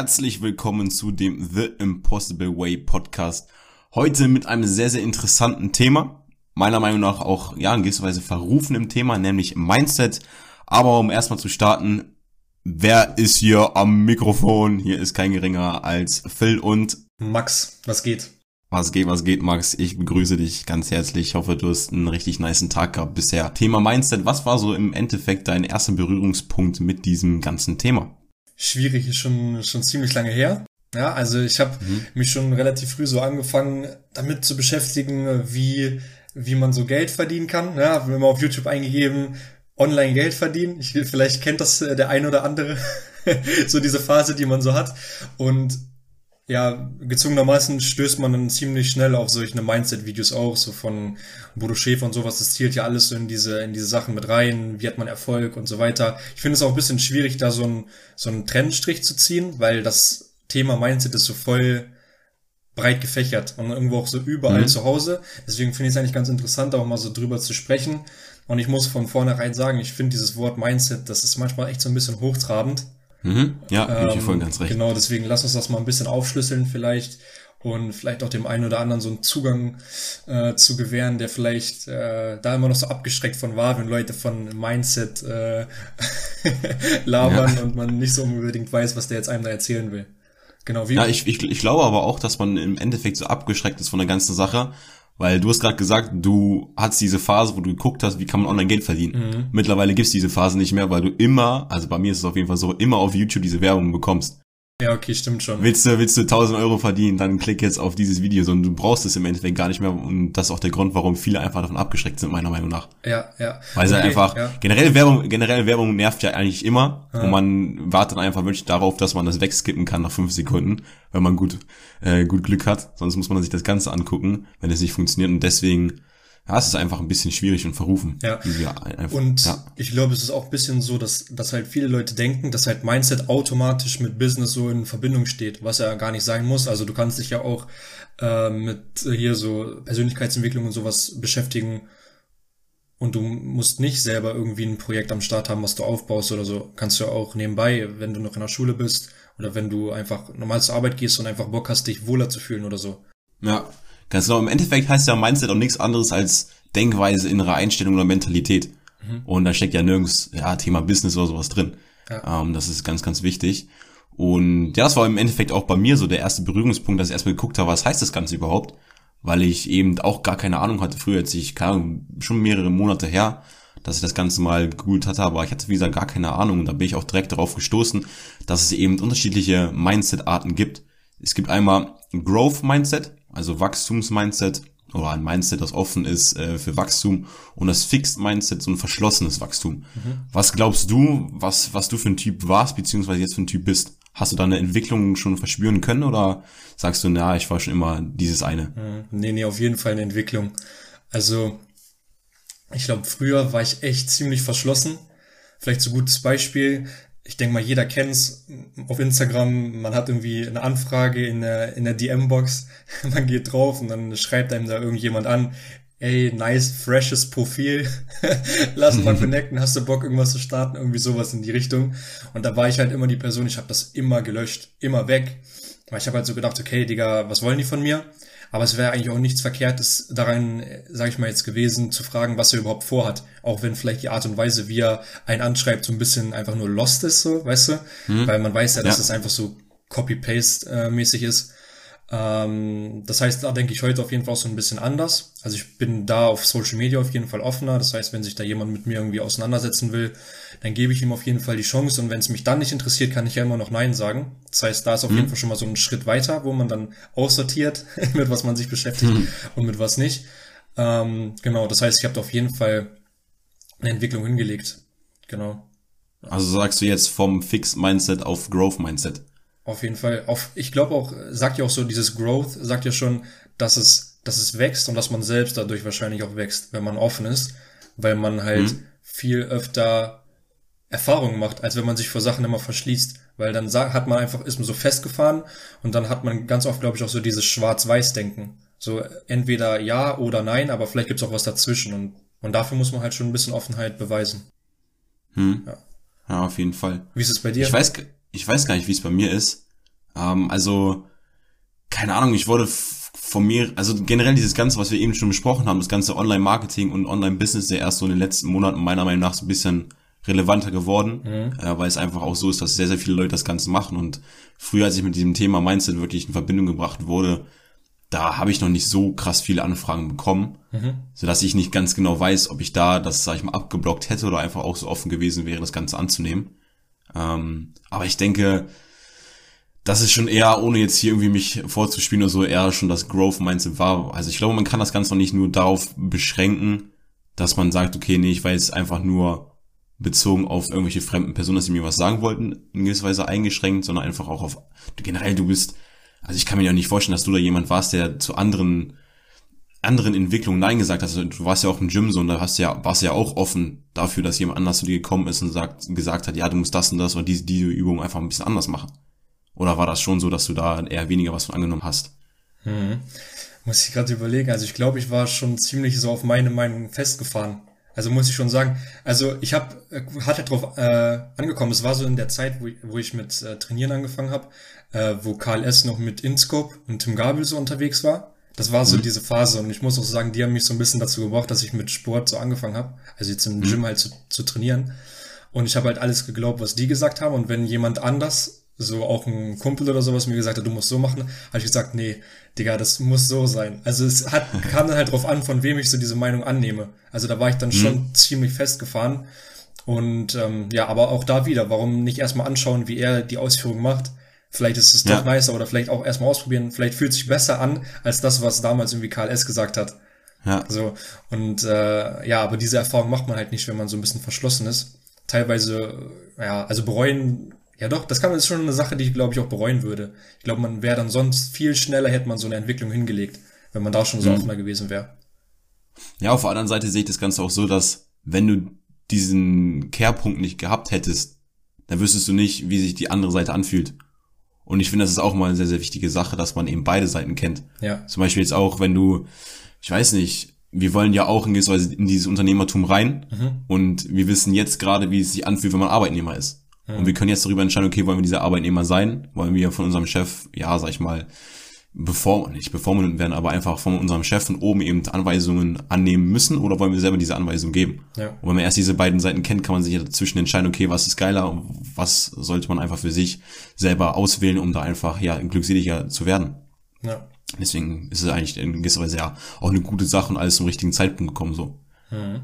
Herzlich willkommen zu dem The Impossible Way Podcast. Heute mit einem sehr, sehr interessanten Thema. Meiner Meinung nach auch, ja, in gewisser Weise verrufenem Thema, nämlich Mindset. Aber um erstmal zu starten, wer ist hier am Mikrofon? Hier ist kein geringer als Phil und Max. Was geht? Was geht, was geht, Max? Ich begrüße dich ganz herzlich. Ich hoffe, du hast einen richtig niceen Tag gehabt bisher. Thema Mindset. Was war so im Endeffekt dein erster Berührungspunkt mit diesem ganzen Thema? Schwierig ist schon, schon ziemlich lange her. Ja, also ich habe mhm. mich schon relativ früh so angefangen, damit zu beschäftigen, wie, wie man so Geld verdienen kann. Ja, wenn man auf YouTube eingegeben, online Geld verdienen. Ich, vielleicht kennt das äh, der ein oder andere, so diese Phase, die man so hat. Und ja, gezwungenermaßen stößt man dann ziemlich schnell auf solche Mindset-Videos auch, so von Bodo Schäfer und sowas. Das zielt ja alles so in diese, in diese Sachen mit rein. Wie hat man Erfolg und so weiter. Ich finde es auch ein bisschen schwierig, da so, ein, so einen Trennstrich zu ziehen, weil das Thema Mindset ist so voll breit gefächert und irgendwo auch so überall mhm. zu Hause. Deswegen finde ich es eigentlich ganz interessant, auch mal so drüber zu sprechen. Und ich muss von vornherein sagen, ich finde dieses Wort Mindset, das ist manchmal echt so ein bisschen hochtrabend. Mhm. Ja, ähm, ich voll ganz recht. Genau, deswegen lass uns das mal ein bisschen aufschlüsseln vielleicht und vielleicht auch dem einen oder anderen so einen Zugang äh, zu gewähren, der vielleicht äh, da immer noch so abgeschreckt von war, wenn Leute von Mindset äh, labern ja. und man nicht so unbedingt weiß, was der jetzt einem da erzählen will. Genau, wie. Ja, ich, ich, ich glaube aber auch, dass man im Endeffekt so abgeschreckt ist von der ganzen Sache, weil du hast gerade gesagt, du hattest diese Phase, wo du geguckt hast, wie kann man online Geld verdienen. Mhm. Mittlerweile gibt's diese Phase nicht mehr, weil du immer, also bei mir ist es auf jeden Fall so, immer auf YouTube diese Werbung bekommst. Ja, okay, stimmt schon. Willst du, willst du 1000 Euro verdienen, dann klick jetzt auf dieses Video, sondern du brauchst es im Endeffekt gar nicht mehr und das ist auch der Grund, warum viele einfach davon abgeschreckt sind, meiner Meinung nach. Ja, ja. Weil sie okay, einfach, ja. generell Werbung, generell Werbung nervt ja eigentlich immer ja. und man wartet einfach wirklich darauf, dass man das wegskippen kann nach fünf Sekunden, wenn man gut, äh, gut Glück hat, sonst muss man sich das Ganze angucken, wenn es nicht funktioniert und deswegen ja, es ist einfach ein bisschen schwierig und verrufen. Ja. Einfach, und ja. ich glaube, es ist auch ein bisschen so, dass, dass halt viele Leute denken, dass halt Mindset automatisch mit Business so in Verbindung steht, was ja gar nicht sein muss. Also du kannst dich ja auch äh, mit hier so Persönlichkeitsentwicklung und sowas beschäftigen und du musst nicht selber irgendwie ein Projekt am Start haben, was du aufbaust oder so. Kannst du ja auch nebenbei, wenn du noch in der Schule bist oder wenn du einfach normal zur Arbeit gehst und einfach Bock hast, dich wohler zu fühlen oder so. Ja, Ganz genau. Im Endeffekt heißt ja Mindset auch nichts anderes als Denkweise, innere Einstellung oder Mentalität. Mhm. Und da steckt ja nirgends, ja, Thema Business oder sowas drin. Ja. Ähm, das ist ganz, ganz wichtig. Und ja, das war im Endeffekt auch bei mir so der erste Berührungspunkt, dass ich erstmal geguckt habe, was heißt das Ganze überhaupt? Weil ich eben auch gar keine Ahnung hatte früher, jetzt ich, keine Ahnung, schon mehrere Monate her, dass ich das Ganze mal gegoogelt hatte, aber ich hatte wie gesagt gar keine Ahnung und da bin ich auch direkt darauf gestoßen, dass es eben unterschiedliche Mindset-Arten gibt. Es gibt einmal Growth Mindset, also Wachstumsmindset oder ein Mindset, das offen ist äh, für Wachstum und das Fixed Mindset, so ein verschlossenes Wachstum. Mhm. Was glaubst du, was, was du für ein Typ warst, beziehungsweise jetzt für ein Typ bist? Hast du da eine Entwicklung schon verspüren können oder sagst du, na, ich war schon immer dieses eine? Mhm. Nee, nee, auf jeden Fall eine Entwicklung. Also, ich glaube, früher war ich echt ziemlich verschlossen. Vielleicht so gutes Beispiel ich denke mal, jeder kennt's auf Instagram, man hat irgendwie eine Anfrage in der, in der DM-Box, man geht drauf und dann schreibt einem da irgendjemand an, ey, nice, freshes Profil, lass mal connecten, hast du Bock, irgendwas zu starten, irgendwie sowas in die Richtung. Und da war ich halt immer die Person, ich habe das immer gelöscht, immer weg. Weil ich habe halt so gedacht, okay, Digga, was wollen die von mir? Aber es wäre eigentlich auch nichts Verkehrtes daran, sage ich mal jetzt gewesen, zu fragen, was er überhaupt vorhat. Auch wenn vielleicht die Art und Weise, wie er einen anschreibt, so ein bisschen einfach nur lost ist, so, weißt du? Hm. Weil man weiß ja, dass ja. es einfach so Copy-Paste-mäßig ist. Ähm, das heißt, da denke ich heute auf jeden Fall auch so ein bisschen anders. Also ich bin da auf Social Media auf jeden Fall offener. Das heißt, wenn sich da jemand mit mir irgendwie auseinandersetzen will, dann gebe ich ihm auf jeden Fall die Chance. Und wenn es mich dann nicht interessiert, kann ich ja immer noch Nein sagen. Das heißt, da ist auf mhm. jeden Fall schon mal so ein Schritt weiter, wo man dann aussortiert, mit was man sich beschäftigt mhm. und mit was nicht. Ähm, genau, das heißt, ich habe da auf jeden Fall eine Entwicklung hingelegt. Genau. Also sagst du jetzt vom Fixed Mindset auf Growth Mindset? Auf jeden Fall. Auf, ich glaube auch, sagt ja auch so, dieses Growth sagt ja schon, dass es, dass es wächst und dass man selbst dadurch wahrscheinlich auch wächst, wenn man offen ist, weil man halt mhm. viel öfter Erfahrungen macht, als wenn man sich vor Sachen immer verschließt, weil dann hat man einfach, ist man so festgefahren und dann hat man ganz oft, glaube ich, auch so dieses Schwarz-Weiß-Denken. So entweder ja oder nein, aber vielleicht gibt's auch was dazwischen und, und dafür muss man halt schon ein bisschen Offenheit beweisen. Hm. Ja. ja, auf jeden Fall. Wie ist es bei dir? Ich weiß, ich weiß gar nicht, wie es bei mir ist, Ähm, also, keine Ahnung, ich wurde von mir, also generell dieses Ganze, was wir eben schon besprochen haben, das ganze Online-Marketing und Online-Business, der erst so in den letzten Monaten meiner Meinung nach so ein bisschen relevanter geworden, mhm. äh, weil es einfach auch so ist, dass sehr, sehr viele Leute das Ganze machen und früher, als ich mit diesem Thema Mindset wirklich in Verbindung gebracht wurde, da habe ich noch nicht so krass viele Anfragen bekommen, mhm. so dass ich nicht ganz genau weiß, ob ich da das, sag ich mal, abgeblockt hätte oder einfach auch so offen gewesen wäre, das Ganze anzunehmen. Ähm, aber ich denke, das ist schon eher, ohne jetzt hier irgendwie mich vorzuspielen oder so, eher schon das Growth-Mindset war. Also ich glaube, man kann das Ganze noch nicht nur darauf beschränken, dass man sagt, okay, nee, ich weiß einfach nur bezogen auf irgendwelche fremden Personen, dass sie mir was sagen wollten, in gewisser Weise eingeschränkt, sondern einfach auch auf, generell, du bist, also ich kann mir ja nicht vorstellen, dass du da jemand warst, der zu anderen, anderen Entwicklungen Nein gesagt hat. Also du warst ja auch im Gym so und da hast du ja, warst ja auch offen dafür, dass jemand anders zu dir gekommen ist und sagt, gesagt hat, ja, du musst das und das oder diese, diese Übung einfach ein bisschen anders machen. Oder war das schon so, dass du da eher weniger was von angenommen hast? Hm. Muss ich gerade überlegen. Also ich glaube, ich war schon ziemlich so auf meine Meinung festgefahren. Also muss ich schon sagen, also ich habe hatte drauf äh, angekommen. Es war so in der Zeit, wo ich, wo ich mit äh, Trainieren angefangen habe, äh, wo Karl S. noch mit Inscope und Tim Gabel so unterwegs war. Das war so mhm. diese Phase und ich muss auch sagen, die haben mich so ein bisschen dazu gebracht, dass ich mit Sport so angefangen habe, also jetzt im mhm. Gym halt zu, zu trainieren. Und ich habe halt alles geglaubt, was die gesagt haben. Und wenn jemand anders so auch ein Kumpel oder sowas mir gesagt hat, du musst so machen, habe ich gesagt, nee, Digga, das muss so sein. Also es hat, kam dann halt drauf an, von wem ich so diese Meinung annehme. Also da war ich dann mhm. schon ziemlich festgefahren. Und ähm, ja, aber auch da wieder, warum nicht erstmal anschauen, wie er die Ausführung macht? Vielleicht ist es ja. doch nicer oder vielleicht auch erstmal ausprobieren. Vielleicht fühlt sich besser an, als das, was damals irgendwie Karl S. gesagt hat. Ja. So, und äh, ja, aber diese Erfahrung macht man halt nicht, wenn man so ein bisschen verschlossen ist. Teilweise, ja, also bereuen ja doch, das kann man ist schon eine Sache, die ich glaube ich auch bereuen würde. Ich glaube, man wäre dann sonst viel schneller, hätte man so eine Entwicklung hingelegt, wenn man da schon so mhm. offener gewesen wäre. Ja, auf der anderen Seite sehe ich das Ganze auch so, dass wenn du diesen Kehrpunkt nicht gehabt hättest, dann wüsstest du nicht, wie sich die andere Seite anfühlt. Und ich finde, das ist auch mal eine sehr, sehr wichtige Sache, dass man eben beide Seiten kennt. Ja. Zum Beispiel jetzt auch, wenn du, ich weiß nicht, wir wollen ja auch in, in dieses Unternehmertum rein mhm. und wir wissen jetzt gerade, wie es sich anfühlt, wenn man Arbeitnehmer ist. Und wir können jetzt darüber entscheiden, okay, wollen wir diese Arbeitnehmer sein? Wollen wir von unserem Chef, ja, sag ich mal, bevor, nicht bevormundet werden, aber einfach von unserem Chef von oben eben Anweisungen annehmen müssen oder wollen wir selber diese Anweisungen geben? Ja. Und wenn man erst diese beiden Seiten kennt, kann man sich ja dazwischen entscheiden, okay, was ist geiler und was sollte man einfach für sich selber auswählen, um da einfach, ja, glückseliger zu werden. Ja. Deswegen ist es eigentlich in gewisser Weise ja auch eine gute Sache und alles zum richtigen Zeitpunkt gekommen, so. Mhm.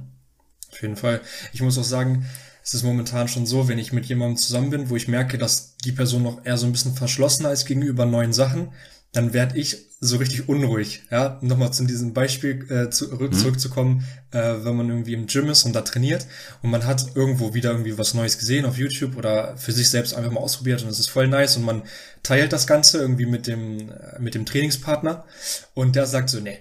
Auf jeden Fall. Ich muss auch sagen, es ist momentan schon so, wenn ich mit jemandem zusammen bin, wo ich merke, dass die Person noch eher so ein bisschen verschlossener ist gegenüber neuen Sachen, dann werde ich so richtig unruhig. Ja, nochmal zu diesem Beispiel äh, zurück, mhm. zurückzukommen, äh, wenn man irgendwie im Gym ist und da trainiert und man hat irgendwo wieder irgendwie was Neues gesehen auf YouTube oder für sich selbst einfach mal ausprobiert und es ist voll nice und man teilt das Ganze irgendwie mit dem äh, mit dem Trainingspartner und der sagt so, nee,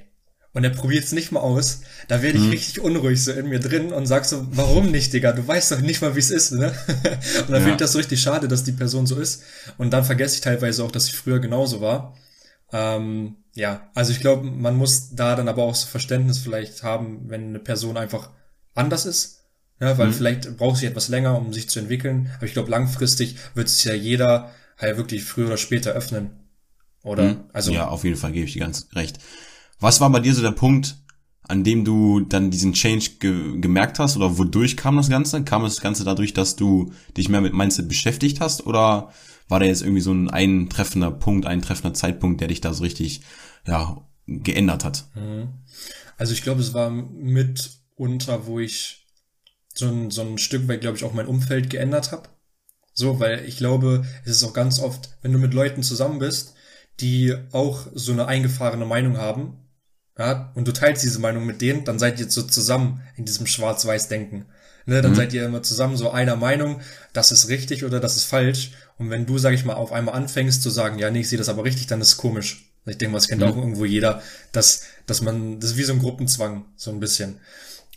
und er probiert es nicht mal aus, da werde ich mhm. richtig unruhig so in mir drin und sag so, warum nicht, Digga? Du weißt doch nicht mal, wie es ist, ne? und dann ja. finde ich das so richtig schade, dass die Person so ist. Und dann vergesse ich teilweise auch, dass ich früher genauso war. Ähm, ja, also ich glaube, man muss da dann aber auch so Verständnis vielleicht haben, wenn eine Person einfach anders ist. Ja, weil mhm. vielleicht braucht sie etwas länger, um sich zu entwickeln. Aber ich glaube, langfristig wird es ja jeder halt wirklich früher oder später öffnen. Oder? Mhm. Also. Ja, auf jeden Fall gebe ich dir ganz recht. Was war bei dir so der Punkt, an dem du dann diesen Change ge gemerkt hast oder wodurch kam das Ganze? Kam das Ganze dadurch, dass du dich mehr mit Mindset beschäftigt hast oder war da jetzt irgendwie so ein eintreffender Punkt, ein treffender Zeitpunkt, der dich da so richtig ja, geändert hat? Mhm. Also ich glaube, es war mitunter, wo ich so ein, so ein Stück weit, glaube ich, auch mein Umfeld geändert habe. So, weil ich glaube, es ist auch ganz oft, wenn du mit Leuten zusammen bist, die auch so eine eingefahrene Meinung haben, ja, und du teilst diese Meinung mit denen, dann seid ihr so zusammen in diesem Schwarz-Weiß-Denken. Ne, dann mhm. seid ihr immer zusammen so einer Meinung, das ist richtig oder das ist falsch. Und wenn du, sag ich mal, auf einmal anfängst zu sagen, ja, nee, ich sehe das aber richtig, dann ist es komisch. Ich denke mal, das kennt mhm. auch irgendwo jeder, dass, dass man, das ist wie so ein Gruppenzwang, so ein bisschen.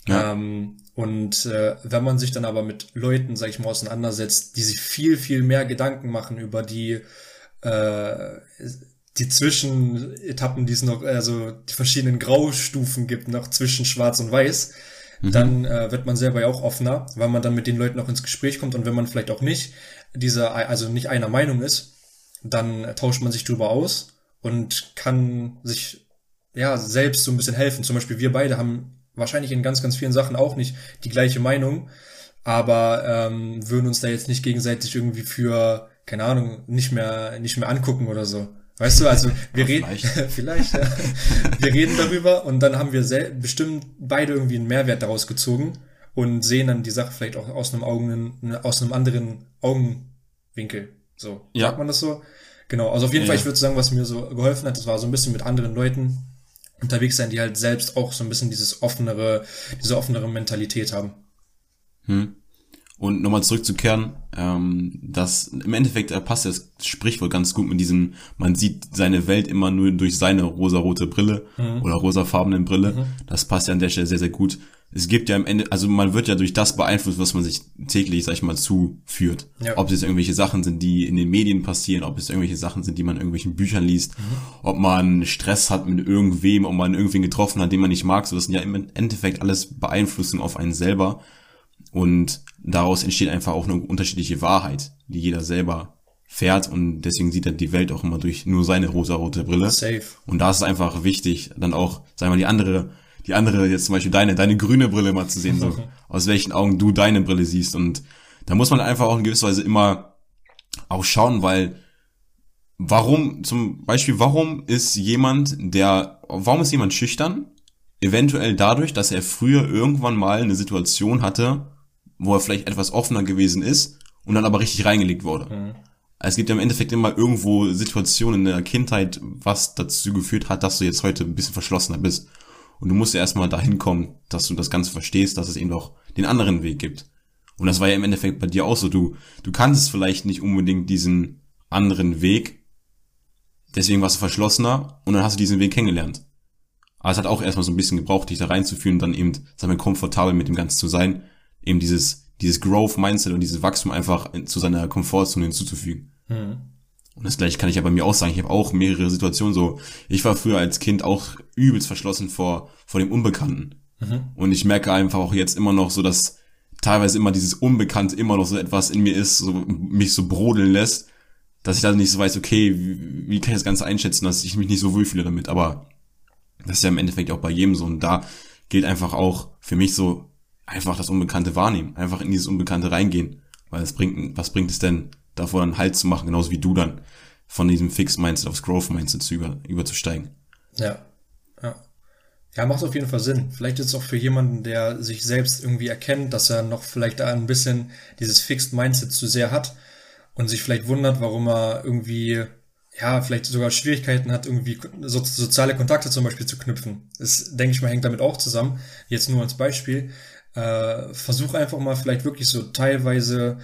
Ja. Ähm, und äh, wenn man sich dann aber mit Leuten, sag ich mal, auseinandersetzt, die sich viel, viel mehr Gedanken machen über die äh, die Zwischenetappen, die es noch, also die verschiedenen Graustufen gibt, noch zwischen Schwarz und Weiß, mhm. dann äh, wird man selber ja auch offener, weil man dann mit den Leuten auch ins Gespräch kommt und wenn man vielleicht auch nicht dieser, also nicht einer Meinung ist, dann tauscht man sich drüber aus und kann sich ja selbst so ein bisschen helfen. Zum Beispiel wir beide haben wahrscheinlich in ganz, ganz vielen Sachen auch nicht die gleiche Meinung, aber ähm, würden uns da jetzt nicht gegenseitig irgendwie für, keine Ahnung, nicht mehr, nicht mehr angucken oder so. Weißt du, also wir reden vielleicht, ja. wir reden darüber und dann haben wir bestimmt beide irgendwie einen Mehrwert daraus gezogen und sehen dann die Sache vielleicht auch aus einem Augen, aus einem anderen Augenwinkel. So, ja. sagt man das so? Genau, also auf jeden ja, Fall, ich würde sagen, was mir so geholfen hat, das war so ein bisschen mit anderen Leuten unterwegs sein, die halt selbst auch so ein bisschen dieses offenere, diese offenere Mentalität haben. Hm. Und nochmal zurückzukehren, ähm, das im Endeffekt äh, passt das Sprichwort ganz gut mit diesem, man sieht seine Welt immer nur durch seine rosarote Brille mhm. oder rosafarbenen Brille. Mhm. Das passt ja an der Stelle sehr, sehr gut. Es gibt ja am Ende, also man wird ja durch das beeinflusst, was man sich täglich, sag ich mal, zuführt. Ja. Ob es jetzt irgendwelche Sachen sind, die in den Medien passieren, ob es irgendwelche Sachen sind, die man in irgendwelchen Büchern liest, mhm. ob man Stress hat mit irgendwem, ob man irgendwen getroffen hat, den man nicht mag. So, das sind ja im Endeffekt alles Beeinflussungen auf einen selber. Und daraus entsteht einfach auch eine unterschiedliche Wahrheit, die jeder selber fährt und deswegen sieht er die Welt auch immer durch nur seine rosa-rote Brille. Safe. Und da ist es einfach wichtig, dann auch, sagen wir mal, die andere, die andere, jetzt zum Beispiel deine, deine grüne Brille mal zu sehen, so, aus welchen Augen du deine Brille siehst. Und da muss man einfach auch in gewisser Weise immer auch schauen, weil warum, zum Beispiel, warum ist jemand, der, warum ist jemand schüchtern? Eventuell dadurch, dass er früher irgendwann mal eine Situation hatte, wo er vielleicht etwas offener gewesen ist und dann aber richtig reingelegt wurde. Mhm. Es gibt ja im Endeffekt immer irgendwo Situationen in der Kindheit, was dazu geführt hat, dass du jetzt heute ein bisschen verschlossener bist. Und du musst ja erstmal dahin kommen, dass du das Ganze verstehst, dass es eben doch den anderen Weg gibt. Und das war ja im Endeffekt bei dir auch so. Du, du kannst vielleicht nicht unbedingt diesen anderen Weg. Deswegen warst du verschlossener und dann hast du diesen Weg kennengelernt. Aber es hat auch erstmal so ein bisschen gebraucht, dich da reinzuführen und dann eben, sagen wir, komfortabel mit dem Ganzen zu sein eben dieses, dieses Growth-Mindset und dieses Wachstum einfach zu seiner Komfortzone hinzuzufügen. Mhm. Und das gleiche kann ich ja bei mir auch sagen. Ich habe auch mehrere Situationen so. Ich war früher als Kind auch übelst verschlossen vor, vor dem Unbekannten. Mhm. Und ich merke einfach auch jetzt immer noch so, dass teilweise immer dieses Unbekannte immer noch so etwas in mir ist, so mich so brodeln lässt, dass ich dann nicht so weiß, okay, wie, wie kann ich das Ganze einschätzen, dass ich mich nicht so wohlfühle damit. Aber das ist ja im Endeffekt auch bei jedem so. Und da gilt einfach auch für mich so, einfach das Unbekannte wahrnehmen, einfach in dieses Unbekannte reingehen. Weil es bringt, was bringt es denn, davor einen Halt zu machen, genauso wie du dann, von diesem Fix-Mindset aufs Growth-Mindset zu über, überzusteigen. Ja, ja. Ja, macht auf jeden Fall Sinn. Vielleicht ist es auch für jemanden, der sich selbst irgendwie erkennt, dass er noch vielleicht ein bisschen dieses Fixed Mindset zu sehr hat und sich vielleicht wundert, warum er irgendwie, ja, vielleicht sogar Schwierigkeiten hat, irgendwie so, soziale Kontakte zum Beispiel zu knüpfen. Das, denke ich mal, hängt damit auch zusammen. Jetzt nur als Beispiel äh, versuch einfach mal vielleicht wirklich so teilweise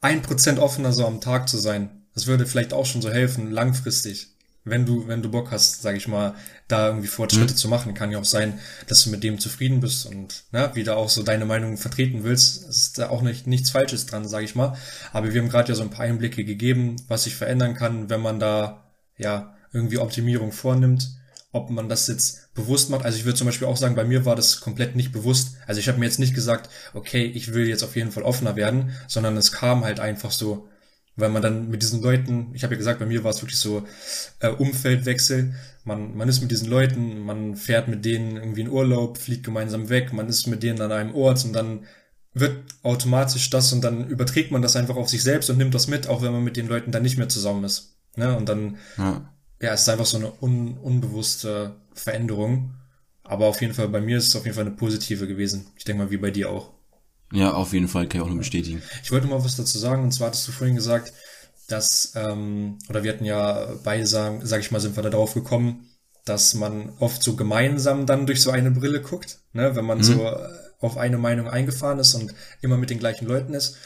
ein Prozent offener so am Tag zu sein. Das würde vielleicht auch schon so helfen, langfristig. Wenn du, wenn du Bock hast, sag ich mal, da irgendwie Fortschritte mhm. zu machen, kann ja auch sein, dass du mit dem zufrieden bist und ne, wieder auch so deine Meinung vertreten willst. Es ist da auch nicht, nichts Falsches dran, sag ich mal. Aber wir haben gerade ja so ein paar Einblicke gegeben, was sich verändern kann, wenn man da ja irgendwie Optimierung vornimmt ob man das jetzt bewusst macht. Also ich würde zum Beispiel auch sagen, bei mir war das komplett nicht bewusst. Also ich habe mir jetzt nicht gesagt, okay, ich will jetzt auf jeden Fall offener werden, sondern es kam halt einfach so, weil man dann mit diesen Leuten, ich habe ja gesagt, bei mir war es wirklich so äh, Umfeldwechsel. Man, man ist mit diesen Leuten, man fährt mit denen irgendwie in Urlaub, fliegt gemeinsam weg, man ist mit denen an einem Ort und dann wird automatisch das und dann überträgt man das einfach auf sich selbst und nimmt das mit, auch wenn man mit den Leuten dann nicht mehr zusammen ist. Ne? Und dann ja ja, es ist einfach so eine un, unbewusste Veränderung. Aber auf jeden Fall, bei mir ist es auf jeden Fall eine positive gewesen. Ich denke mal, wie bei dir auch. Ja, auf jeden Fall, kann ich auch nur bestätigen. Ich wollte mal was dazu sagen, und zwar hattest du vorhin gesagt, dass, ähm, oder wir hatten ja beide sagen, sag ich mal, sind wir da drauf gekommen, dass man oft so gemeinsam dann durch so eine Brille guckt, ne, wenn man mhm. so auf eine Meinung eingefahren ist und immer mit den gleichen Leuten ist.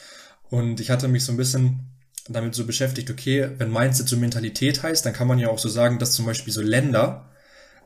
Und ich hatte mich so ein bisschen damit so beschäftigt, okay, wenn Mindset so Mentalität heißt, dann kann man ja auch so sagen, dass zum Beispiel so Länder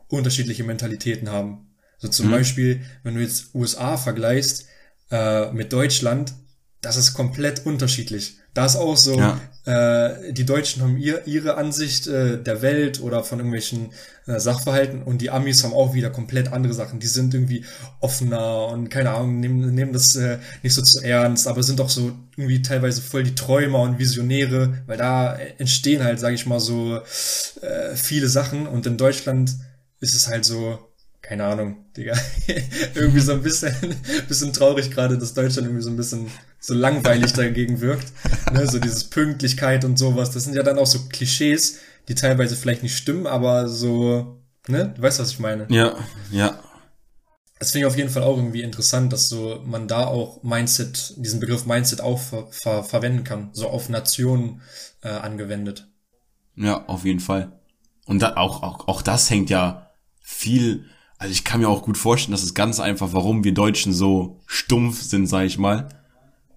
unterschiedliche Mentalitäten haben. So zum mhm. Beispiel, wenn du jetzt USA vergleichst äh, mit Deutschland, das ist komplett unterschiedlich. Da ist auch so, ja. äh, die Deutschen haben ihr, ihre Ansicht äh, der Welt oder von irgendwelchen äh, Sachverhalten und die Amis haben auch wieder komplett andere Sachen. Die sind irgendwie offener und keine Ahnung, nehmen, nehmen das äh, nicht so zu ernst, aber sind auch so irgendwie teilweise voll die Träumer und Visionäre, weil da entstehen halt, sage ich mal, so äh, viele Sachen und in Deutschland ist es halt so, keine Ahnung, Digga, irgendwie so ein bisschen, bisschen traurig gerade, dass Deutschland irgendwie so ein bisschen so langweilig dagegen wirkt. Ne? So dieses Pünktlichkeit und sowas. Das sind ja dann auch so Klischees, die teilweise vielleicht nicht stimmen, aber so, ne? Du weißt, was ich meine. Ja, ja. Das finde ich auf jeden Fall auch irgendwie interessant, dass so man da auch Mindset, diesen Begriff Mindset auch ver ver verwenden kann, so auf Nationen äh, angewendet. Ja, auf jeden Fall. Und da, auch, auch, auch das hängt ja viel also ich kann mir auch gut vorstellen, dass es ganz einfach, warum wir Deutschen so stumpf sind, sag ich mal.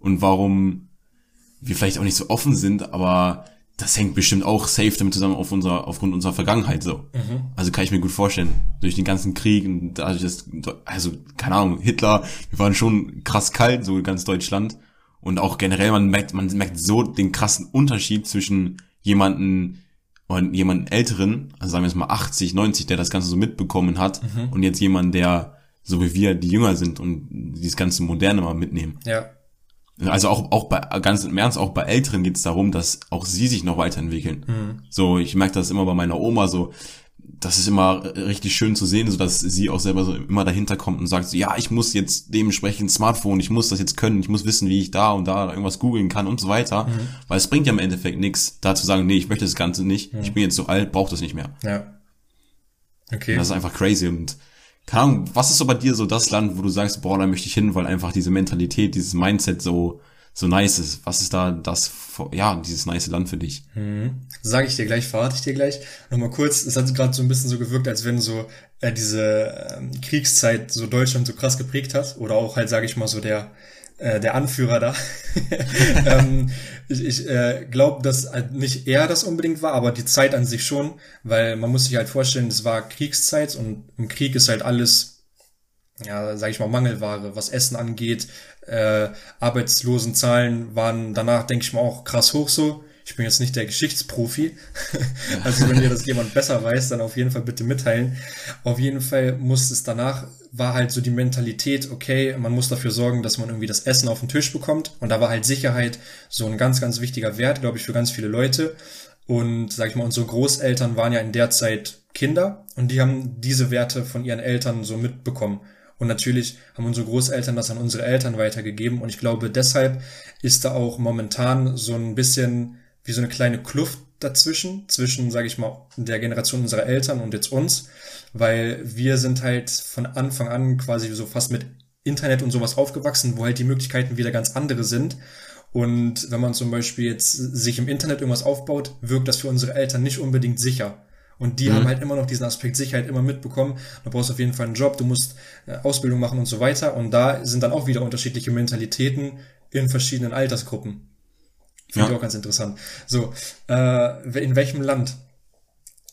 Und warum wir vielleicht auch nicht so offen sind, aber das hängt bestimmt auch safe damit zusammen auf unserer, aufgrund unserer Vergangenheit so. Mhm. Also kann ich mir gut vorstellen. Durch den ganzen Krieg und dadurch das, also, keine Ahnung, Hitler, wir waren schon krass kalt, so ganz Deutschland. Und auch generell, man merkt, man merkt so den krassen Unterschied zwischen jemanden, und jemanden älteren, also sagen wir jetzt mal 80, 90, der das Ganze so mitbekommen hat mhm. und jetzt jemand, der so wie wir, die jünger sind und dieses ganze Moderne mal mitnehmen. Ja. Also auch, auch bei, ganz im Ernst, auch bei Älteren geht es darum, dass auch sie sich noch weiterentwickeln. Mhm. So, ich merke das immer bei meiner Oma so, das ist immer richtig schön zu sehen, so dass sie auch selber so immer dahinter kommt und sagt so, ja, ich muss jetzt dementsprechend Smartphone, ich muss das jetzt können, ich muss wissen, wie ich da und da irgendwas googeln kann und so weiter, mhm. weil es bringt ja im Endeffekt nichts, da zu sagen, nee, ich möchte das Ganze nicht, mhm. ich bin jetzt so alt, brauche das nicht mehr. Ja. Okay. Und das ist einfach crazy und keine Ahnung, was ist so bei dir so das Land, wo du sagst, boah, da möchte ich hin, weil einfach diese Mentalität, dieses Mindset so so nice ist. Was ist da das, ja, dieses nice Land für dich? Hm. Sage ich dir gleich, verrate ich dir gleich. Nochmal kurz, es hat gerade so ein bisschen so gewirkt, als wenn so äh, diese ähm, Kriegszeit so Deutschland so krass geprägt hat. Oder auch halt, sage ich mal, so der äh, der Anführer da. ähm, ich ich äh, glaube, dass halt nicht er das unbedingt war, aber die Zeit an sich schon, weil man muss sich halt vorstellen, es war Kriegszeit und im Krieg ist halt alles ja, sage ich mal, Mangelware, was Essen angeht. Äh, Arbeitslosenzahlen waren danach, denke ich mal, auch krass hoch so. Ich bin jetzt nicht der Geschichtsprofi. also wenn ihr das jemand besser weiß, dann auf jeden Fall bitte mitteilen. Auf jeden Fall muss es danach, war halt so die Mentalität, okay, man muss dafür sorgen, dass man irgendwie das Essen auf den Tisch bekommt. Und da war halt Sicherheit so ein ganz, ganz wichtiger Wert, glaube ich, für ganz viele Leute. Und sag ich mal, unsere Großeltern waren ja in der Zeit Kinder und die haben diese Werte von ihren Eltern so mitbekommen. Und natürlich haben unsere Großeltern das an unsere Eltern weitergegeben. Und ich glaube, deshalb ist da auch momentan so ein bisschen wie so eine kleine Kluft dazwischen, zwischen, sage ich mal, der Generation unserer Eltern und jetzt uns, weil wir sind halt von Anfang an quasi so fast mit Internet und sowas aufgewachsen, wo halt die Möglichkeiten wieder ganz andere sind. Und wenn man zum Beispiel jetzt sich im Internet irgendwas aufbaut, wirkt das für unsere Eltern nicht unbedingt sicher. Und die mhm. haben halt immer noch diesen Aspekt Sicherheit immer mitbekommen. Du brauchst auf jeden Fall einen Job, du musst äh, Ausbildung machen und so weiter. Und da sind dann auch wieder unterschiedliche Mentalitäten in verschiedenen Altersgruppen. Finde ja. ich auch ganz interessant. So, äh, in welchem Land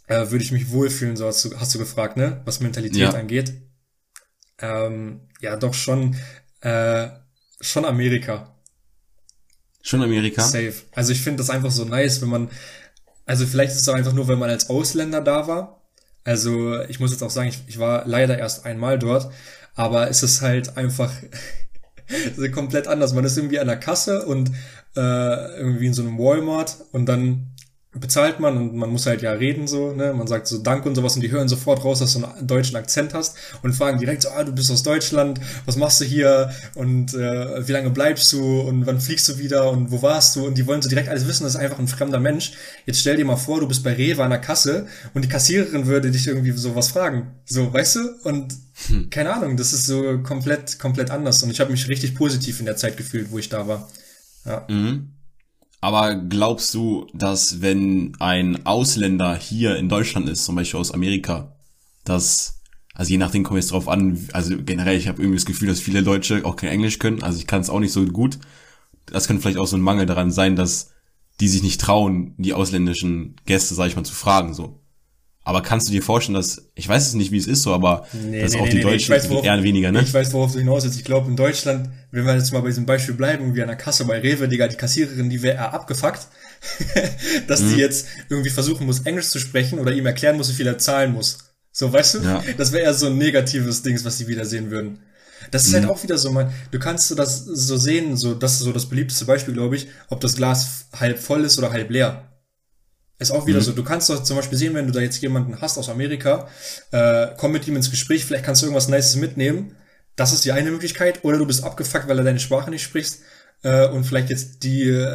äh, würde ich mich wohlfühlen, so hast du, hast du gefragt, ne? Was Mentalität ja. angeht. Ähm, ja, doch schon, äh, schon Amerika. Schon Amerika? Safe. Also ich finde das einfach so nice, wenn man also vielleicht ist es auch einfach nur, wenn man als Ausländer da war. Also ich muss jetzt auch sagen, ich, ich war leider erst einmal dort, aber es ist halt einfach komplett anders. Man ist irgendwie an der Kasse und äh, irgendwie in so einem Walmart und dann bezahlt man und man muss halt ja reden so, ne? Man sagt so Dank und sowas und die hören sofort raus, dass du einen deutschen Akzent hast und fragen direkt so, ah, du bist aus Deutschland, was machst du hier und äh, wie lange bleibst du und wann fliegst du wieder und wo warst du und die wollen so direkt alles wissen, das ist einfach ein fremder Mensch. Jetzt stell dir mal vor, du bist bei Rewe an der Kasse und die Kassiererin würde dich irgendwie sowas fragen. So, weißt du? Und hm. keine Ahnung, das ist so komplett, komplett anders und ich habe mich richtig positiv in der Zeit gefühlt, wo ich da war. Ja. Mhm. Aber glaubst du, dass wenn ein Ausländer hier in Deutschland ist, zum Beispiel aus Amerika, dass, also je nachdem kommt es drauf an, also generell, ich habe irgendwie das Gefühl, dass viele Deutsche auch kein Englisch können, also ich kann es auch nicht so gut. Das könnte vielleicht auch so ein Mangel daran sein, dass die sich nicht trauen, die ausländischen Gäste, sag ich mal, zu fragen, so. Aber kannst du dir vorstellen, dass, ich weiß es nicht, wie es ist so, aber nee, dass nee, auch nee, die Deutschen weiß, worauf, eher weniger, ne? Ich weiß, worauf du hinaus willst. Ich glaube, in Deutschland, wenn wir jetzt mal bei diesem Beispiel bleiben, wie an der Kasse bei Rewe, Digga, die Kassiererin, die wäre eher abgefuckt, dass mhm. die jetzt irgendwie versuchen muss, Englisch zu sprechen oder ihm erklären muss, wie viel er zahlen muss. So, weißt du? Ja. Das wäre eher so ein negatives Ding, was sie wieder sehen würden. Das ist halt mhm. halt auch wieder so, man, du kannst so das so sehen, so, das ist so das beliebteste Beispiel, glaube ich, ob das Glas halb voll ist oder halb leer. Ist auch wieder mhm. so, du kannst doch zum Beispiel sehen, wenn du da jetzt jemanden hast aus Amerika, äh, komm mit ihm ins Gespräch, vielleicht kannst du irgendwas Nices mitnehmen. Das ist die eine Möglichkeit. Oder du bist abgefuckt, weil er deine Sprache nicht spricht äh, und vielleicht jetzt die,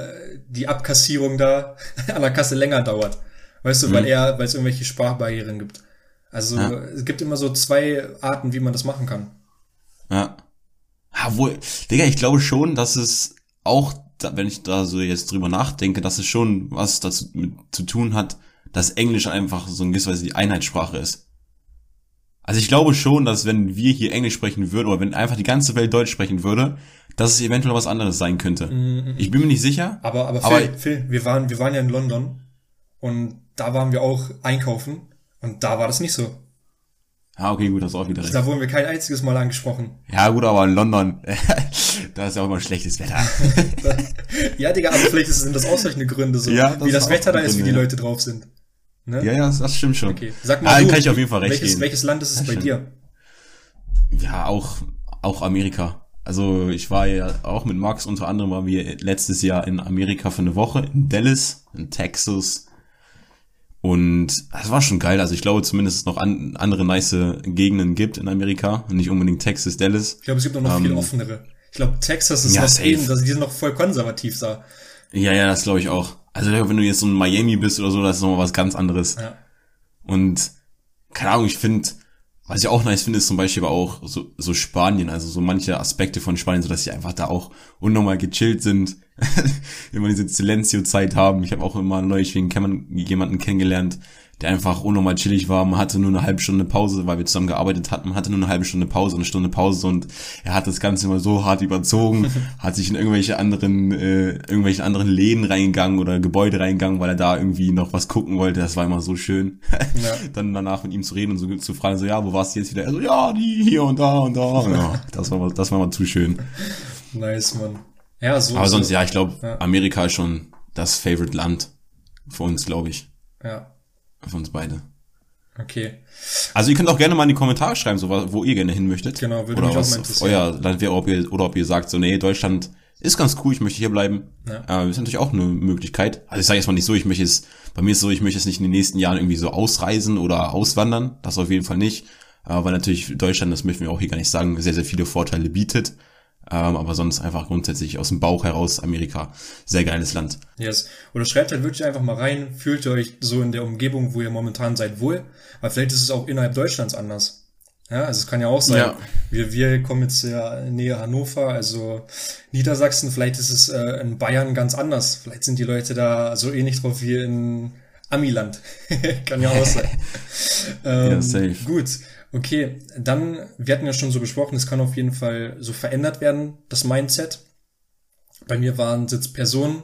die Abkassierung da an der Kasse länger dauert. Weißt du, mhm. weil er, weil es irgendwelche Sprachbarrieren gibt. Also ja. es gibt immer so zwei Arten, wie man das machen kann. Ja. Ja, wohl, Digga, ich glaube schon, dass es auch da, wenn ich da so jetzt drüber nachdenke, dass es schon was dazu mit, zu tun hat, dass Englisch einfach so in gewisser Weise die Einheitssprache ist. Also ich glaube schon, dass wenn wir hier Englisch sprechen würden oder wenn einfach die ganze Welt Deutsch sprechen würde, dass es eventuell was anderes sein könnte. Mhm. Ich bin mir nicht sicher. Aber, aber, Phil, aber Phil, wir waren, wir waren ja in London und da waren wir auch einkaufen und da war das nicht so. Ah, okay, gut, das ist auch wieder recht. Da wurden wir kein einziges Mal angesprochen. Ja, gut, aber in London, da ist ja auch immer schlechtes Wetter. ja, Digga, aber vielleicht sind das ausreichende Gründe so. Ja, das wie das Wetter da ist, wie die Leute drauf sind. Ne? Ja, ja, das stimmt schon. Okay. Sag mal, ah, du, kann ich auf jeden Fall recht welches, geben. welches Land ist es ja, bei dir? Ja, auch, auch Amerika. Also ich war ja auch mit Max unter anderem waren wir letztes Jahr in Amerika für eine Woche, in Dallas, in Texas, und das war schon geil. Also ich glaube zumindest, dass es noch an, andere nice Gegenden gibt in Amerika. Und nicht unbedingt Texas, Dallas. Ich glaube, es gibt auch noch ähm, viel offenere. Ich glaube, Texas ist ja, noch eben, die sind noch voll konservativ da. Ja, ja, das glaube ich auch. Also wenn du jetzt so in Miami bist oder so, das ist nochmal was ganz anderes. Ja. Und keine Ahnung, ich finde, was ich auch nice finde, ist zum Beispiel aber auch so, so Spanien, also so manche Aspekte von Spanien, so dass sie einfach da auch unnormal gechillt sind, immer diese Silencio-Zeit haben. Ich habe auch immer neulich jemanden kennengelernt, der einfach unnormal chillig war. Man hatte nur eine halbe Stunde Pause, weil wir zusammen gearbeitet hatten. Man hatte nur eine halbe Stunde Pause, eine Stunde Pause und er hat das Ganze immer so hart überzogen, hat sich in irgendwelche anderen, äh, irgendwelche anderen Läden reingegangen oder Gebäude reingegangen, weil er da irgendwie noch was gucken wollte. Das war immer so schön. Ja. Dann danach mit ihm zu reden und so zu fragen, so, ja, wo warst du jetzt wieder? Er so, ja, die hier und da und da. Ja, das war, das war mal zu schön. Nice, Mann. Ja, so. Aber sonst, so, ja, ich glaube, ja. Amerika ist schon das Favorite Land für uns, glaube ich. Ja. Für uns beide. Okay. Also ihr könnt auch gerne mal in die Kommentare schreiben, so wo ihr gerne hin möchtet. Genau, würde oder mich auch mal interessieren. Euer Land wäre, ob ihr, oder ob ihr sagt, so, nee, Deutschland ist ganz cool, ich möchte hier bleiben. Ja. Äh, ist natürlich auch eine Möglichkeit. Also ich sage jetzt mal nicht so, ich möchte es, bei mir ist es so, ich möchte es nicht in den nächsten Jahren irgendwie so ausreisen oder auswandern. Das auf jeden Fall nicht. Äh, weil natürlich Deutschland, das möchten wir auch hier gar nicht sagen, sehr, sehr viele Vorteile bietet. Ähm, aber sonst einfach grundsätzlich aus dem Bauch heraus Amerika. Sehr geiles Land. Yes. Oder schreibt halt wirklich einfach mal rein, fühlt ihr euch so in der Umgebung, wo ihr momentan seid, wohl. Weil vielleicht ist es auch innerhalb Deutschlands anders. Ja, also es kann ja auch sein, ja. wir, wir kommen jetzt ja näher Hannover, also Niedersachsen, vielleicht ist es äh, in Bayern ganz anders. Vielleicht sind die Leute da so ähnlich drauf wie in Amiland. kann ja auch sein. ähm, ja, safe. Gut. Okay, dann, wir hatten ja schon so besprochen, es kann auf jeden Fall so verändert werden, das Mindset. Bei mir waren es jetzt Personen,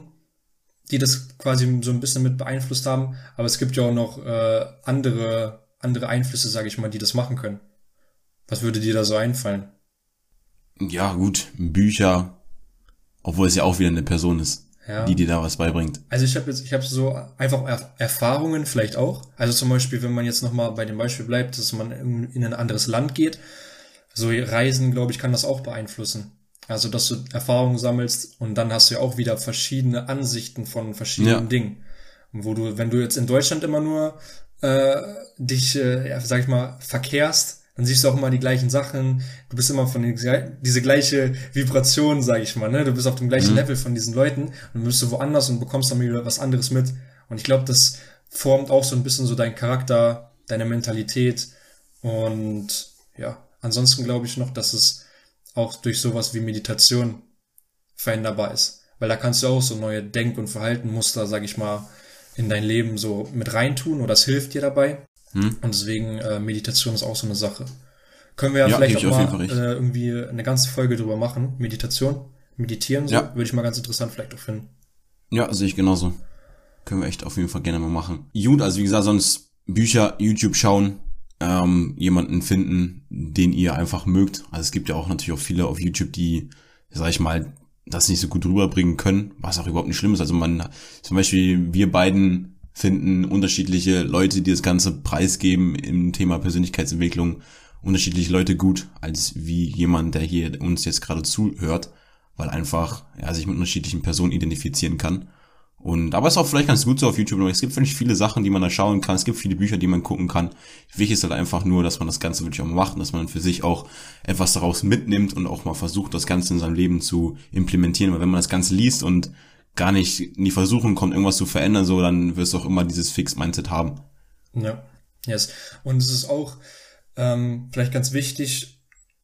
die das quasi so ein bisschen mit beeinflusst haben, aber es gibt ja auch noch äh, andere, andere Einflüsse, sage ich mal, die das machen können. Was würde dir da so einfallen? Ja, gut, Bücher, obwohl es ja auch wieder eine Person ist ja. die dir da was beibringt. Also ich habe jetzt, ich habe so einfach Erfahrungen vielleicht auch. Also zum Beispiel, wenn man jetzt nochmal bei dem Beispiel bleibt, dass man in, in ein anderes Land geht, so Reisen, glaube ich, kann das auch beeinflussen. Also, dass du Erfahrungen sammelst und dann hast du ja auch wieder verschiedene Ansichten von verschiedenen ja. Dingen. Wo du, wenn du jetzt in Deutschland immer nur äh, dich, äh, ja, sag ich mal, verkehrst, dann siehst du auch immer die gleichen Sachen. Du bist immer von den, diese gleiche Vibration, sag ich mal, ne? Du bist auf dem gleichen mhm. Level von diesen Leuten und dann bist du woanders und bekommst dann wieder was anderes mit. Und ich glaube, das formt auch so ein bisschen so deinen Charakter, deine Mentalität und ja, ansonsten glaube ich noch, dass es auch durch sowas wie Meditation veränderbar ist. Weil da kannst du auch so neue Denk- und Verhaltenmuster, sag ich mal, in dein Leben so mit reintun oder das hilft dir dabei. Hm. Und deswegen äh, Meditation ist auch so eine Sache. Können wir ja, ja vielleicht auch mal äh, irgendwie eine ganze Folge drüber machen. Meditation, meditieren, so, ja. würde ich mal ganz interessant vielleicht auch finden. Ja, sehe ich genauso. Können wir echt auf jeden Fall gerne mal machen. Gut, also wie gesagt, sonst Bücher, YouTube schauen, ähm, jemanden finden, den ihr einfach mögt. Also es gibt ja auch natürlich auch viele auf YouTube, die, sag ich mal, das nicht so gut rüberbringen können, was auch überhaupt nicht schlimm ist. Also man, zum Beispiel wir beiden finden unterschiedliche Leute, die das Ganze preisgeben im Thema Persönlichkeitsentwicklung, unterschiedliche Leute gut, als wie jemand, der hier uns jetzt gerade zuhört, weil einfach ja, sich mit unterschiedlichen Personen identifizieren kann. Und aber es ist auch vielleicht ganz gut so auf YouTube. Es gibt wirklich viele Sachen, die man da schauen kann. Es gibt viele Bücher, die man gucken kann. Wichtig ist halt einfach nur, dass man das Ganze wirklich auch mal macht und dass man für sich auch etwas daraus mitnimmt und auch mal versucht, das Ganze in seinem Leben zu implementieren. Weil wenn man das Ganze liest und gar nicht in die Versuchung kommt, irgendwas zu verändern, so, dann wirst du auch immer dieses Fix-Mindset haben. Ja, yes. Und es ist auch ähm, vielleicht ganz wichtig,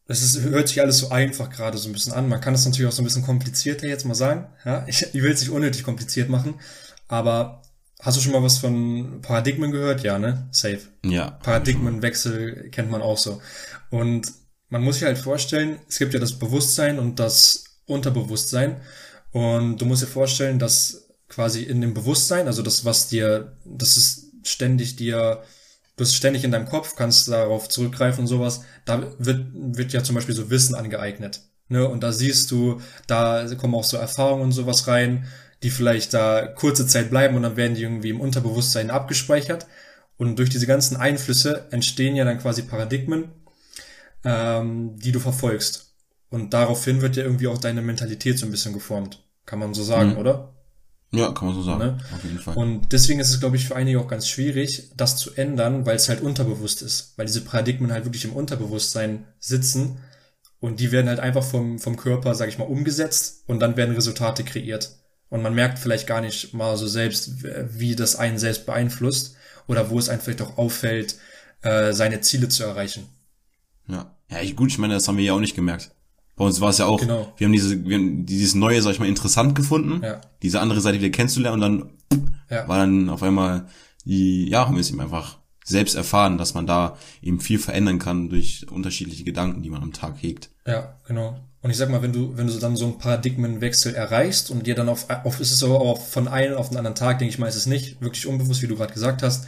das ist, hört sich alles so einfach gerade so ein bisschen an. Man kann es natürlich auch so ein bisschen komplizierter jetzt mal sagen. Ja, ich, ich will es nicht unnötig kompliziert machen, aber hast du schon mal was von Paradigmen gehört? Ja, ne? Safe. Ja. Paradigmenwechsel kennt man auch so. Und man muss sich halt vorstellen, es gibt ja das Bewusstsein und das Unterbewusstsein. Und du musst dir vorstellen, dass quasi in dem Bewusstsein, also das, was dir, das ist ständig dir du bist ständig in deinem Kopf, kannst darauf zurückgreifen und sowas. Da wird, wird ja zum Beispiel so Wissen angeeignet. Ne? Und da siehst du, da kommen auch so Erfahrungen und sowas rein, die vielleicht da kurze Zeit bleiben und dann werden die irgendwie im Unterbewusstsein abgespeichert. Und durch diese ganzen Einflüsse entstehen ja dann quasi Paradigmen, ähm, die du verfolgst. Und daraufhin wird ja irgendwie auch deine Mentalität so ein bisschen geformt. Kann man so sagen, mhm. oder? Ja, kann man so sagen. Ne? Auf jeden Fall. Und deswegen ist es, glaube ich, für einige auch ganz schwierig, das zu ändern, weil es halt unterbewusst ist. Weil diese Paradigmen halt wirklich im Unterbewusstsein sitzen und die werden halt einfach vom, vom Körper, sag ich mal, umgesetzt und dann werden Resultate kreiert. Und man merkt vielleicht gar nicht mal so selbst, wie das einen selbst beeinflusst oder wo es einem vielleicht auch auffällt, äh, seine Ziele zu erreichen. Ja, ja, ich, gut, ich meine, das haben wir ja auch nicht gemerkt. Bei uns war es ja auch, genau. wir haben diese, wir haben dieses neue, sag ich mal, interessant gefunden, ja. diese andere Seite wieder kennenzulernen und dann ja. war dann auf einmal die, ja, haben wir es eben einfach selbst erfahren, dass man da eben viel verändern kann durch unterschiedliche Gedanken, die man am Tag hegt. Ja, genau. Und ich sag mal, wenn du, wenn du dann so einen Paradigmenwechsel erreichst und dir dann auf, auf ist es aber auch von einem auf den anderen Tag, denke ich mal, ist es nicht wirklich unbewusst, wie du gerade gesagt hast.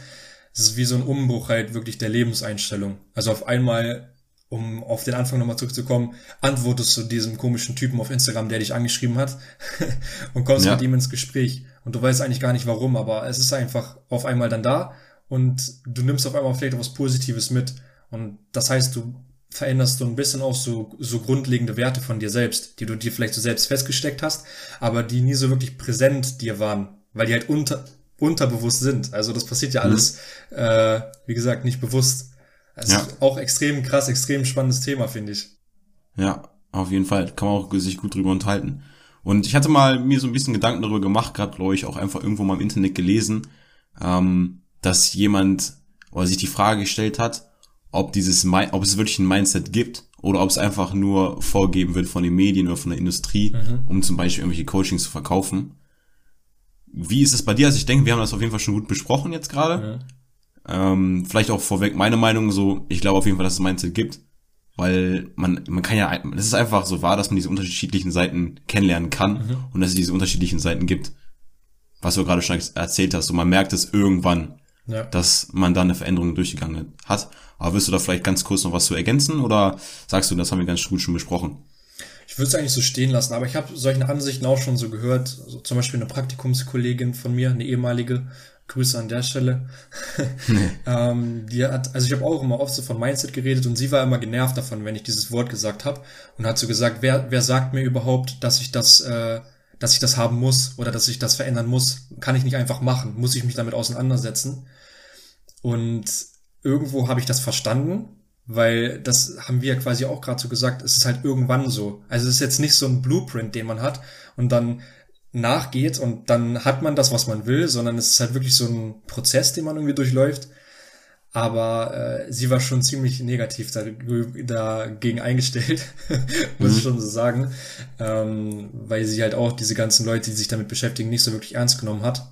Es ist wie so ein Umbruch halt wirklich der Lebenseinstellung. Also auf einmal um auf den Anfang nochmal zurückzukommen, antwortest du diesem komischen Typen auf Instagram, der dich angeschrieben hat und kommst ja. mit ihm ins Gespräch. Und du weißt eigentlich gar nicht warum, aber es ist einfach auf einmal dann da und du nimmst auf einmal vielleicht was Positives mit. Und das heißt, du veränderst so ein bisschen auch so, so grundlegende Werte von dir selbst, die du dir vielleicht so selbst festgesteckt hast, aber die nie so wirklich präsent dir waren, weil die halt unter, unterbewusst sind. Also das passiert ja mhm. alles, mhm. äh, wie gesagt, nicht bewusst. Das ja. auch extrem krass, extrem spannendes Thema, finde ich. Ja, auf jeden Fall. Kann man auch sich gut drüber unterhalten. Und ich hatte mal mir so ein bisschen Gedanken darüber gemacht, gerade glaube ich auch einfach irgendwo mal im Internet gelesen, ähm, dass jemand oder sich die Frage gestellt hat, ob dieses, ob es wirklich ein Mindset gibt oder ob es einfach nur vorgeben wird von den Medien oder von der Industrie, mhm. um zum Beispiel irgendwelche Coachings zu verkaufen. Wie ist es bei dir? Also ich denke, wir haben das auf jeden Fall schon gut besprochen jetzt gerade. Mhm. Ähm, vielleicht auch vorweg meine Meinung so, ich glaube auf jeden Fall, dass es Mindset gibt, weil man, man kann ja, es ist einfach so wahr, dass man diese unterschiedlichen Seiten kennenlernen kann mhm. und dass es diese unterschiedlichen Seiten gibt. Was du gerade schon erzählt hast, und man merkt es irgendwann, ja. dass man da eine Veränderung durchgegangen hat. Aber wirst du da vielleicht ganz kurz noch was zu ergänzen oder sagst du, das haben wir ganz gut schon besprochen? Ich würde es eigentlich so stehen lassen, aber ich habe solche Ansichten auch schon so gehört. So zum Beispiel eine Praktikumskollegin von mir, eine ehemalige, Grüße an der Stelle. Nee. ähm, die hat, also ich habe auch immer oft so von Mindset geredet und sie war immer genervt davon, wenn ich dieses Wort gesagt habe und hat so gesagt, wer, wer sagt mir überhaupt, dass ich das, äh, dass ich das haben muss oder dass ich das verändern muss? Kann ich nicht einfach machen? Muss ich mich damit auseinandersetzen? Und irgendwo habe ich das verstanden, weil das haben wir ja quasi auch gerade so gesagt, es ist halt irgendwann so. Also es ist jetzt nicht so ein Blueprint, den man hat und dann nachgeht und dann hat man das, was man will, sondern es ist halt wirklich so ein Prozess, den man irgendwie durchläuft. Aber äh, sie war schon ziemlich negativ dagegen eingestellt, muss mhm. ich schon so sagen, ähm, weil sie halt auch diese ganzen Leute, die sich damit beschäftigen, nicht so wirklich ernst genommen hat.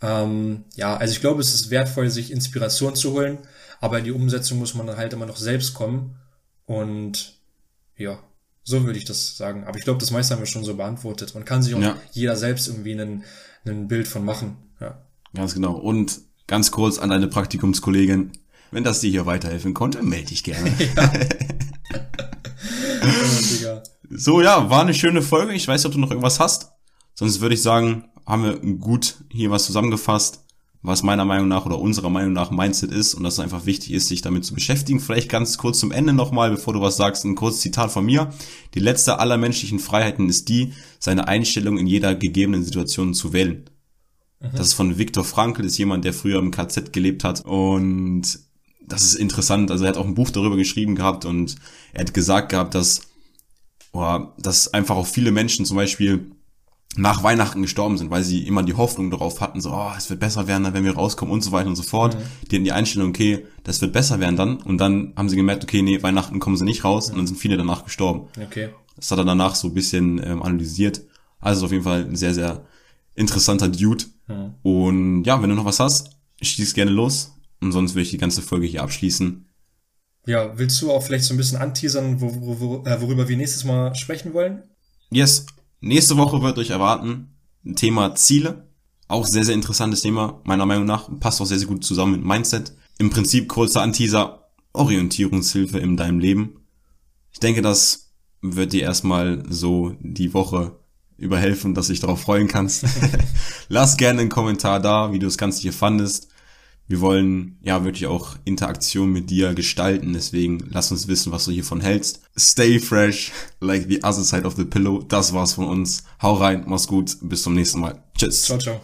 Ähm, ja, also ich glaube, es ist wertvoll, sich Inspiration zu holen, aber in die Umsetzung muss man halt immer noch selbst kommen. Und ja, so würde ich das sagen. Aber ich glaube, das meiste haben wir schon so beantwortet. Man kann sich auch ja. jeder selbst irgendwie ein, ein Bild von machen. Ja. Ganz genau. Und ganz kurz an deine Praktikumskollegin. Wenn das dir hier weiterhelfen konnte, melde dich gerne. Ja. so, ja, war eine schöne Folge. Ich weiß nicht, ob du noch irgendwas hast. Sonst würde ich sagen, haben wir gut hier was zusammengefasst, was meiner Meinung nach oder unserer Meinung nach Mindset ist und dass es einfach wichtig ist, sich damit zu beschäftigen. Vielleicht ganz kurz zum Ende nochmal, bevor du was sagst, ein kurzes Zitat von mir. Die letzte aller menschlichen Freiheiten ist die, seine Einstellung in jeder gegebenen Situation zu wählen. Mhm. Das ist von Viktor Frankl, ist jemand, der früher im KZ gelebt hat und das ist interessant. Also er hat auch ein Buch darüber geschrieben gehabt und er hat gesagt gehabt, dass, boah, dass einfach auch viele Menschen zum Beispiel nach Weihnachten gestorben sind, weil sie immer die Hoffnung darauf hatten, so, oh, es wird besser werden, wenn wir rauskommen und so weiter und so fort. Mhm. Die hatten die Einstellung, okay, das wird besser werden dann. Und dann haben sie gemerkt, okay, nee, Weihnachten kommen sie nicht raus. Mhm. Und dann sind viele danach gestorben. Okay. Das hat er danach so ein bisschen ähm, analysiert. Also auf jeden Fall ein sehr, sehr interessanter Dude. Mhm. Und ja, wenn du noch was hast, schieß gerne los. Und sonst will ich die ganze Folge hier abschließen. Ja, willst du auch vielleicht so ein bisschen anteasern, wo, wo, wo, äh, worüber wir nächstes Mal sprechen wollen? Yes, Nächste Woche wird euch erwarten ein Thema Ziele. Auch sehr, sehr interessantes Thema, meiner Meinung nach. Passt auch sehr, sehr gut zusammen mit Mindset. Im Prinzip kurzer Anteaser, Orientierungshilfe in deinem Leben. Ich denke, das wird dir erstmal so die Woche überhelfen, dass du dich darauf freuen kannst. Lass gerne einen Kommentar da, wie du das Ganze hier fandest. Wir wollen ja wirklich auch Interaktion mit dir gestalten, deswegen lass uns wissen, was du hiervon hältst. Stay fresh, like the other side of the pillow. Das war's von uns. Hau rein, mach's gut, bis zum nächsten Mal. Tschüss. Ciao, ciao.